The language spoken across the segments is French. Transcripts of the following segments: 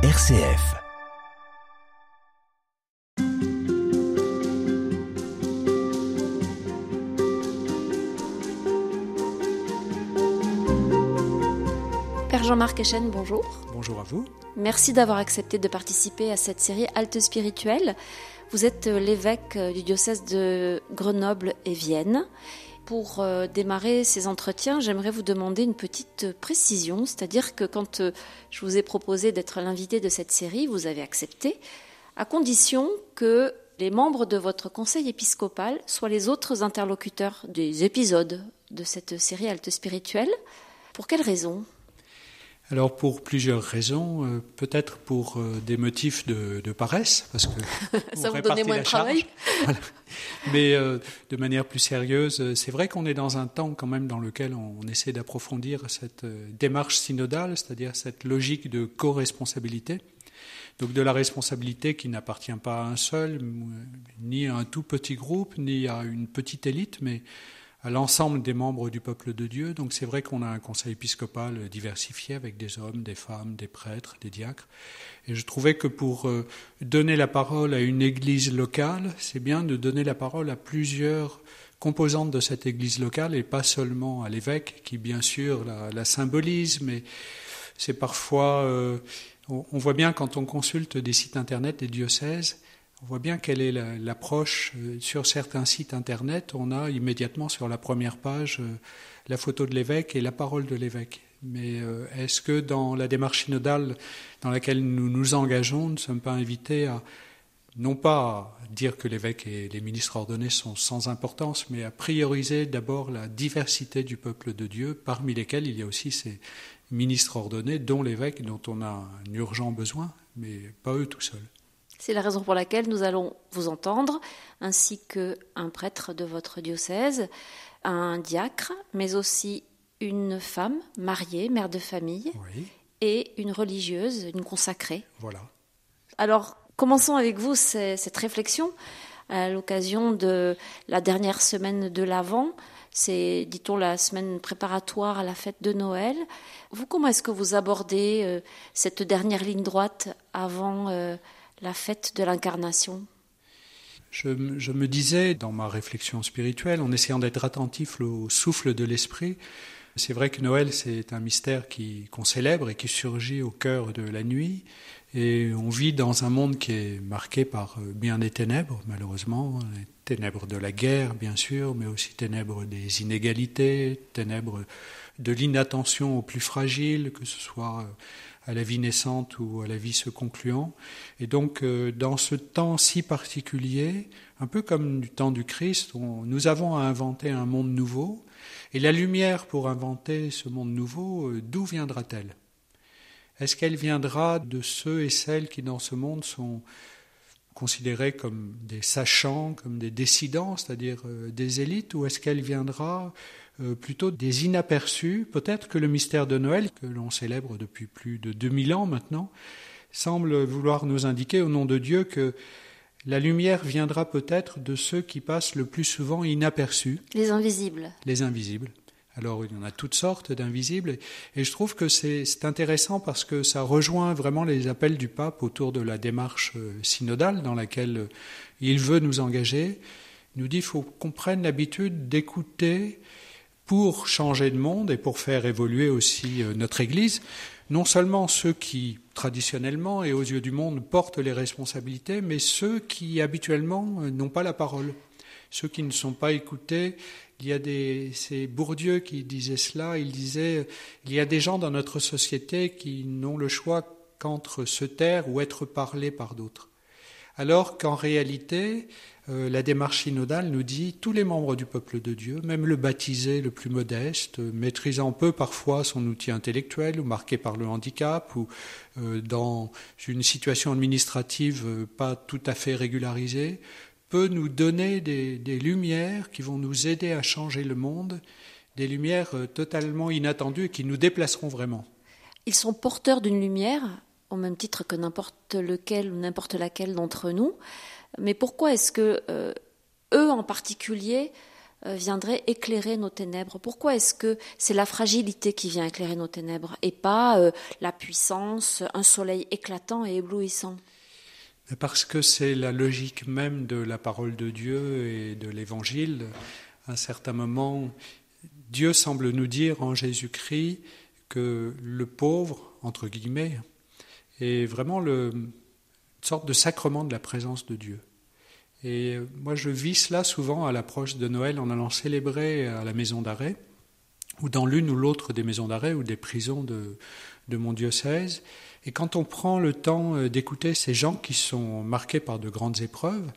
RCF. Père Jean-Marc Echen, bonjour. Bonjour à vous. Merci d'avoir accepté de participer à cette série Halte spirituelle. Vous êtes euh, l'évêque euh, du diocèse de Grenoble et Vienne. Pour euh, démarrer ces entretiens, j'aimerais vous demander une petite précision, c'est-à-dire que quand je vous ai proposé d'être l'invité de cette série, vous avez accepté, à condition que les membres de votre conseil épiscopal soient les autres interlocuteurs des épisodes de cette série Halte spirituelle. Pour quelles raisons alors pour plusieurs raisons, euh, peut-être pour euh, des motifs de, de, paresse, parce que ça vous donnait moins de travail. voilà. Mais euh, de manière plus sérieuse, c'est vrai qu'on est dans un temps quand même dans lequel on, on essaie d'approfondir cette démarche synodale, c'est-à-dire cette logique de co-responsabilité. Donc de la responsabilité qui n'appartient pas à un seul, ni à un tout petit groupe, ni à une petite élite, mais à l'ensemble des membres du peuple de Dieu. Donc c'est vrai qu'on a un conseil épiscopal diversifié avec des hommes, des femmes, des prêtres, des diacres. Et je trouvais que pour euh, donner la parole à une église locale, c'est bien de donner la parole à plusieurs composantes de cette église locale et pas seulement à l'évêque qui bien sûr la, symbolise, mais c'est parfois... Euh, on voit bien quand on consulte des sites internet des diocèses, on voit bien quelle est l'approche. Euh, sur certains sites internet, on a immédiatement sur la première page euh, la photo de l'évêque et la parole de l'évêque. Mais euh, est-ce que dans la démarche synodale dans laquelle nous nous engageons, nous ne sommes pas invités à non pas dire que l'évêque et les ministres ordonnés sont sans importance, mais à prioriser d'abord la diversité du peuple de Dieu, parmi lesquels il y a aussi ces ministres ordonnés, dont l'évêque, dont on a un urgent besoin, mais pas eux tout seuls. C'est la raison pour laquelle nous allons vous entendre, ainsi qu'un prêtre de votre diocèse, un diacre, mais aussi une femme mariée, mère de famille, et une religieuse, une consacrée. Voilà. Alors, commençons avec vous cette réflexion à l'occasion de la dernière semaine de l'Avent. C'est, dit-on, la semaine préparatoire à la fête de Noël. Vous, comment est-ce que vous abordez euh, cette dernière ligne droite avant euh, la fête de l'incarnation je, me disais, dans ma réflexion spirituelle, en essayant d'être attentif au souffle de l'esprit, c'est vrai que Noël, c'est un mystère qu'on célèbre et qui surgit au cœur de la nuit. Et on vit dans un monde qui est marqué par euh, bien des ténèbres, malheureusement, les ténèbres de la guerre, bien sûr, mais aussi ténèbres des inégalités, ténèbres de l'inattention aux plus fragiles, que ce soit euh, à la vie naissante ou à la vie se concluant. Et donc, euh, dans ce temps si particulier, un peu comme du temps du Christ, nous avons à inventer un monde nouveau. Et la lumière pour inventer ce monde nouveau, euh, d'où viendra-t-elle? Est-ce qu'elle viendra de ceux et celles qui, dans ce monde, sont considérés comme des sachants, comme des décidents, c'est-à-dire euh, des élites, ou est-ce qu'elle viendra plutôt des inaperçus. Peut-être que le mystère de Noël, que l'on célèbre depuis plus de 2000 ans maintenant, semble vouloir nous indiquer au nom de Dieu que la lumière viendra peut-être de ceux qui passent le plus souvent inaperçus. Les invisibles. Les invisibles. Alors il y en a toutes sortes d'invisibles et je trouve que c'est intéressant parce que ça rejoint vraiment les appels du pape autour de la démarche euh, synodale dans laquelle euh, il veut nous engager. Il nous dit qu'il faut qu'on prenne l'habitude d'écouter pour changer de monde et pour faire évoluer aussi euh, notre Église, non seulement ceux qui, traditionnellement et aux yeux du monde, portent les responsabilités, mais ceux qui, habituellement, euh, n'ont pas la parole, ceux qui ne sont pas écoutés. Il y a des, c'est Bourdieu qui disait cela, il disait, il y a des gens dans notre société qui n'ont le choix qu'entre se taire ou être parlés par d'autres. Alors qu'en réalité, euh, la démarche synodale nous dit tous les membres du peuple de Dieu, même le baptisé le plus modeste, maîtrisant peu parfois son outil intellectuel ou marqué par le handicap ou euh, dans une situation administrative euh, pas tout à fait régularisée, peut nous donner des, des, lumières qui vont nous aider à changer le monde, des lumières totalement inattendues qui nous déplaceront vraiment. Ils sont porteurs d'une lumière au même titre que n'importe lequel ou n'importe laquelle d'entre nous. Mais pourquoi est-ce que euh, eux en particulier euh, viendrait éclairer nos ténèbres? Pourquoi est-ce que c'est la fragilité qui vient éclairer nos ténèbres et pas euh, la puissance, un soleil éclatant et éblouissant? Parce que c'est la logique même de la parole de Dieu et de l'Évangile. À un certain moment, Dieu semble nous dire en Jésus-Christ que le pauvre, entre guillemets, est vraiment le, sorte de sacrement de la présence de Dieu. Et euh, moi, je vis cela souvent à l'approche de Noël en allant célébrer à la maison d'arrêt, ou dans l'une ou l'autre des maisons d'arrêt ou des prisons de, de mon diocèse. Et quand on prend le temps euh, d'écouter ces gens qui sont marqués par de grandes épreuves,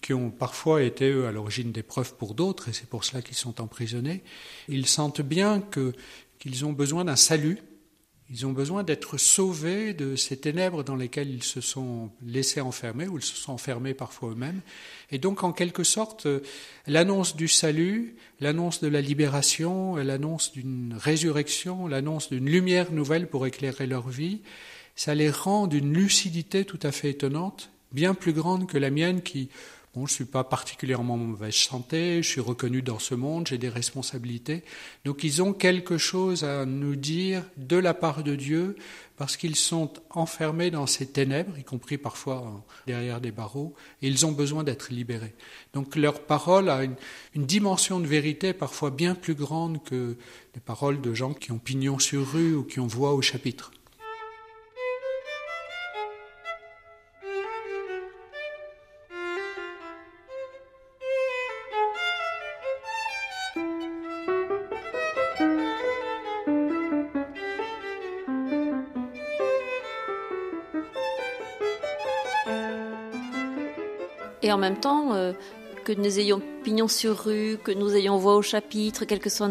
qui ont parfois été eux à l'origine d'épreuves pour d'autres, et c'est pour cela qu'ils sont emprisonnés, ils sentent bien qu'ils ont besoin d'un salut ils ont besoin d'être sauvés de ces ténèbres dans lesquelles ils se sont laissés enfermer, ou ils se sont enfermés parfois eux-mêmes. Et donc, en quelque sorte, l'annonce du salut, l'annonce de la libération, l'annonce d'une résurrection, l'annonce d'une lumière nouvelle pour éclairer leur vie, ça les rend d'une lucidité tout à fait étonnante, bien plus grande que la mienne qui, Bon, je ne suis pas particulièrement en mauvaise santé, je suis reconnu dans ce monde, j'ai des responsabilités. Donc ils ont quelque chose à nous dire de la part de Dieu parce qu'ils sont enfermés dans ces ténèbres, y compris parfois derrière des barreaux, et ils ont besoin d'être libérés. Donc leur parole a une, une, dimension de vérité parfois bien plus grande que les paroles de gens qui ont pignon sur rue ou qui ont voix au chapitre. Et en même temps, euh, que nous ayons pignon sur rue, que nous ayons voix au chapitre, quelle que soit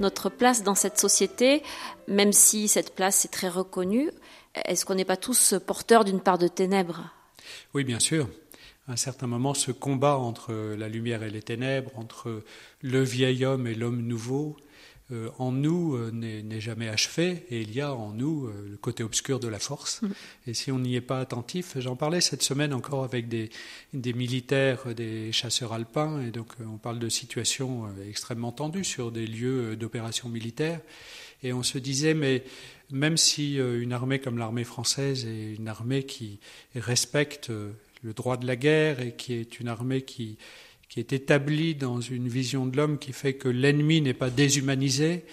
notre place dans cette société, même si cette place est très reconnue, est-ce qu'on n'est pas tous porteurs d'une part de ténèbres? Oui, bien sûr. À un certain moment, ce combat entre la lumière et les ténèbres, entre le vieil homme et l'homme nouveau, euh, en nous euh, n'est jamais achevé et il y a en nous euh, le côté obscur de la force. Mm. Et si on n'y est pas attentif, j'en parlais cette semaine encore avec des, des, militaires, des chasseurs alpins, et donc on parle de situations extrêmement tendues sur des lieux d'opération militaire. Et on se disait, mais même si une armée comme l'armée française est une armée qui respecte le droit de la guerre et qui est une armée qui qui est établi dans une vision de l'homme qui fait que l'ennemi n'est pas déshumanisé,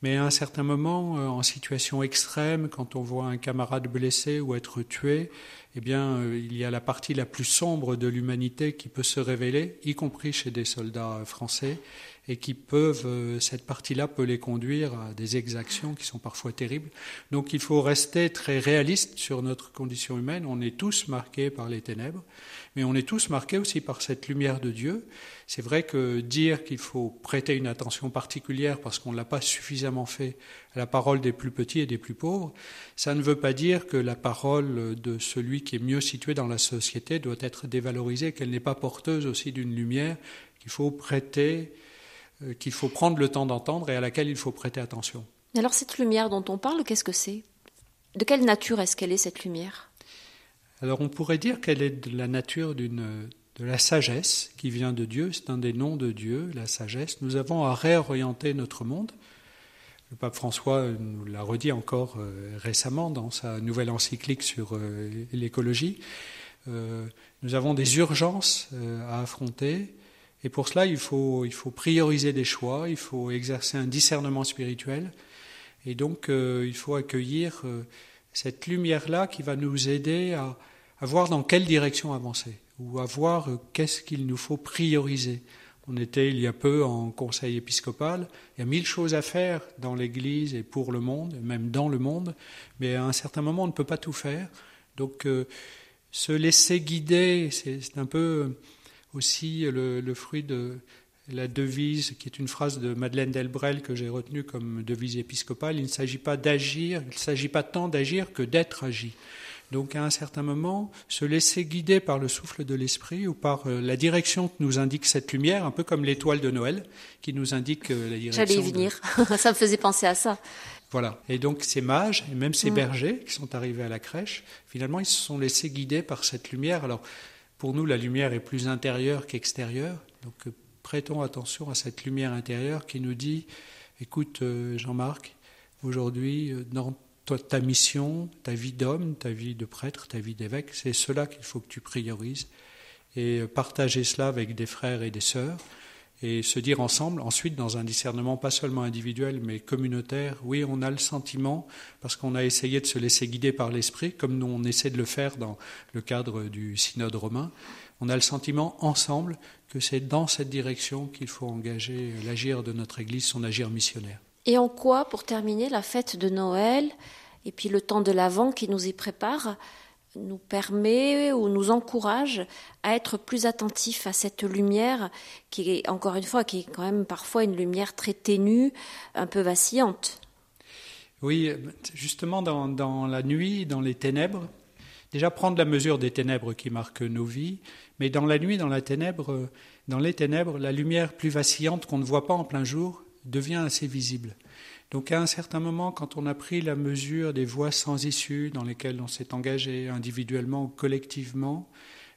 mais à un certain moment, euh, en situation extrême, quand on voit un camarade blessé ou être tué, eh bien, euh, il y a la partie la plus sombre de l'humanité qui peut se révéler, y compris chez des soldats français, et qui peuvent, euh, cette partie-là peut les conduire à des exactions qui sont parfois terribles. Donc il faut rester très réaliste sur notre condition humaine. On est tous marqués par les ténèbres, mais on est tous marqués aussi par cette lumière de Dieu. C'est vrai que dire qu'il faut prêter une attention particulière parce qu'on ne l'a pas suffisamment fait à la parole des plus petits et des plus pauvres, ça ne veut pas dire que la parole de celui qui est mieux situé dans la société doit être dévalorisée, qu'elle n'est pas porteuse aussi d'une lumière qu'il faut prêter qu'il faut prendre le temps d'entendre et à laquelle il faut prêter attention. Alors cette lumière dont on parle, qu'est-ce que c'est? De quelle nature est-ce qu'elle est cette lumière? Alors on pourrait dire qu'elle est de la nature d'une de la sagesse qui vient de Dieu, c'est un des noms de Dieu, la sagesse. Nous avons à réorienter notre monde. Le pape François nous l'a redit encore euh, récemment dans sa nouvelle encyclique sur euh, l'écologie. nous avons des urgences à affronter et pour cela, il faut, prioriser des choix, il faut exercer un discernement spirituel. Et donc, euh, il faut accueillir euh, cette lumière-là qui va nous aider à, à, voir dans quelle direction avancer, ou à voir euh, qu'est-ce qu'il nous faut prioriser. On était il y a peu en conseil épiscopal. Il y a mille choses à faire dans l'Église et pour le monde, même dans le monde, mais à un certain moment, on ne peut pas tout faire. Donc, se laisser guider, c'est un peu aussi le, fruit de la devise, qui est une phrase de Madeleine Delbrel que j'ai retenue comme devise épiscopale. Il ne s'agit pas d'agir, il ne s'agit pas tant d'agir que d'être agi. Donc à un certain moment, se laisser guider par le souffle de l'esprit ou par euh, la direction que nous indique cette lumière, un peu comme l'étoile de Noël qui nous indique euh, la direction. J'allais y venir, ça me faisait penser à ça. Voilà. Et donc ces mages et même ces mm. bergers qui sont arrivés à la crèche, finalement, ils se sont laissés guider par cette lumière. Alors pour nous, la lumière est plus intérieure qu'extérieure. Donc, prêtons attention à cette lumière intérieure qui nous dit, écoute euh, Jean-Marc, aujourd'hui, euh, dans ta mission, ta vie d'homme, ta vie de prêtre, ta vie d'évêque, c'est cela qu'il faut que tu priorises et partager cela avec des frères et des sœurs et se dire ensemble, ensuite, dans un discernement pas seulement individuel, mais communautaire, oui, on a le sentiment, parce qu'on a essayé de se laisser guider par l'Esprit, comme nous on essaie de le faire dans le cadre du synode romain, on a le sentiment ensemble que c'est dans cette direction qu'il faut engager l'agir de notre Église, son agir missionnaire. Et en quoi, pour terminer, la fête de Noël et puis le temps de l'Avent qui nous y prépare nous permet ou nous encourage à être plus attentifs à cette lumière qui est, encore une fois, qui est quand même parfois une lumière très ténue, un peu vacillante. Oui, justement dans, dans la nuit, dans les ténèbres, déjà prendre la mesure des ténèbres qui marquent nos vies, mais dans la nuit, dans la dans les ténèbres, la lumière plus vacillante qu'on ne voit pas en plein jour devient assez visible. Donc à un certain moment, quand on a pris la mesure des voies sans issue dans lesquelles on s'est engagé individuellement ou collectivement,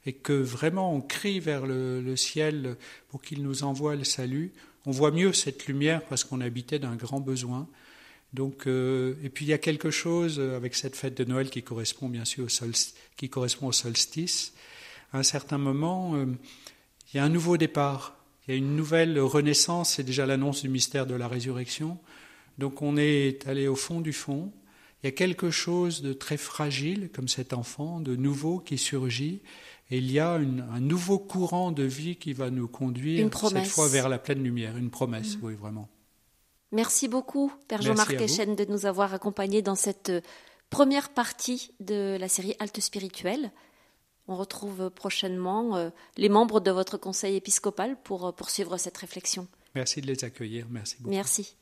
et que vraiment on crie vers le, ciel pour qu'il nous envoie le salut, on voit mieux cette lumière parce qu'on habitait d'un grand besoin. Donc, euh, et puis il y a quelque chose avec cette fête de Noël qui correspond bien sûr au, solstice. À un certain moment, euh, il y a un nouveau départ, il y a une nouvelle renaissance, c'est déjà l'annonce du mystère de la résurrection. Donc on est allé au fond du fond. Il y a quelque chose de très fragile, comme cet enfant, de nouveau qui surgit. Et il y a un nouveau courant de vie qui va nous conduire cette fois vers la pleine lumière. Une promesse, mm. oui, vraiment. Merci beaucoup, Père Jean-Marc Echen, de nous avoir accompagnés dans cette euh, première partie de la série Halte spirituelle. On retrouve prochainement euh, les membres de votre conseil épiscopal pour euh, poursuivre cette réflexion. Merci de les accueillir. Merci beaucoup. Merci.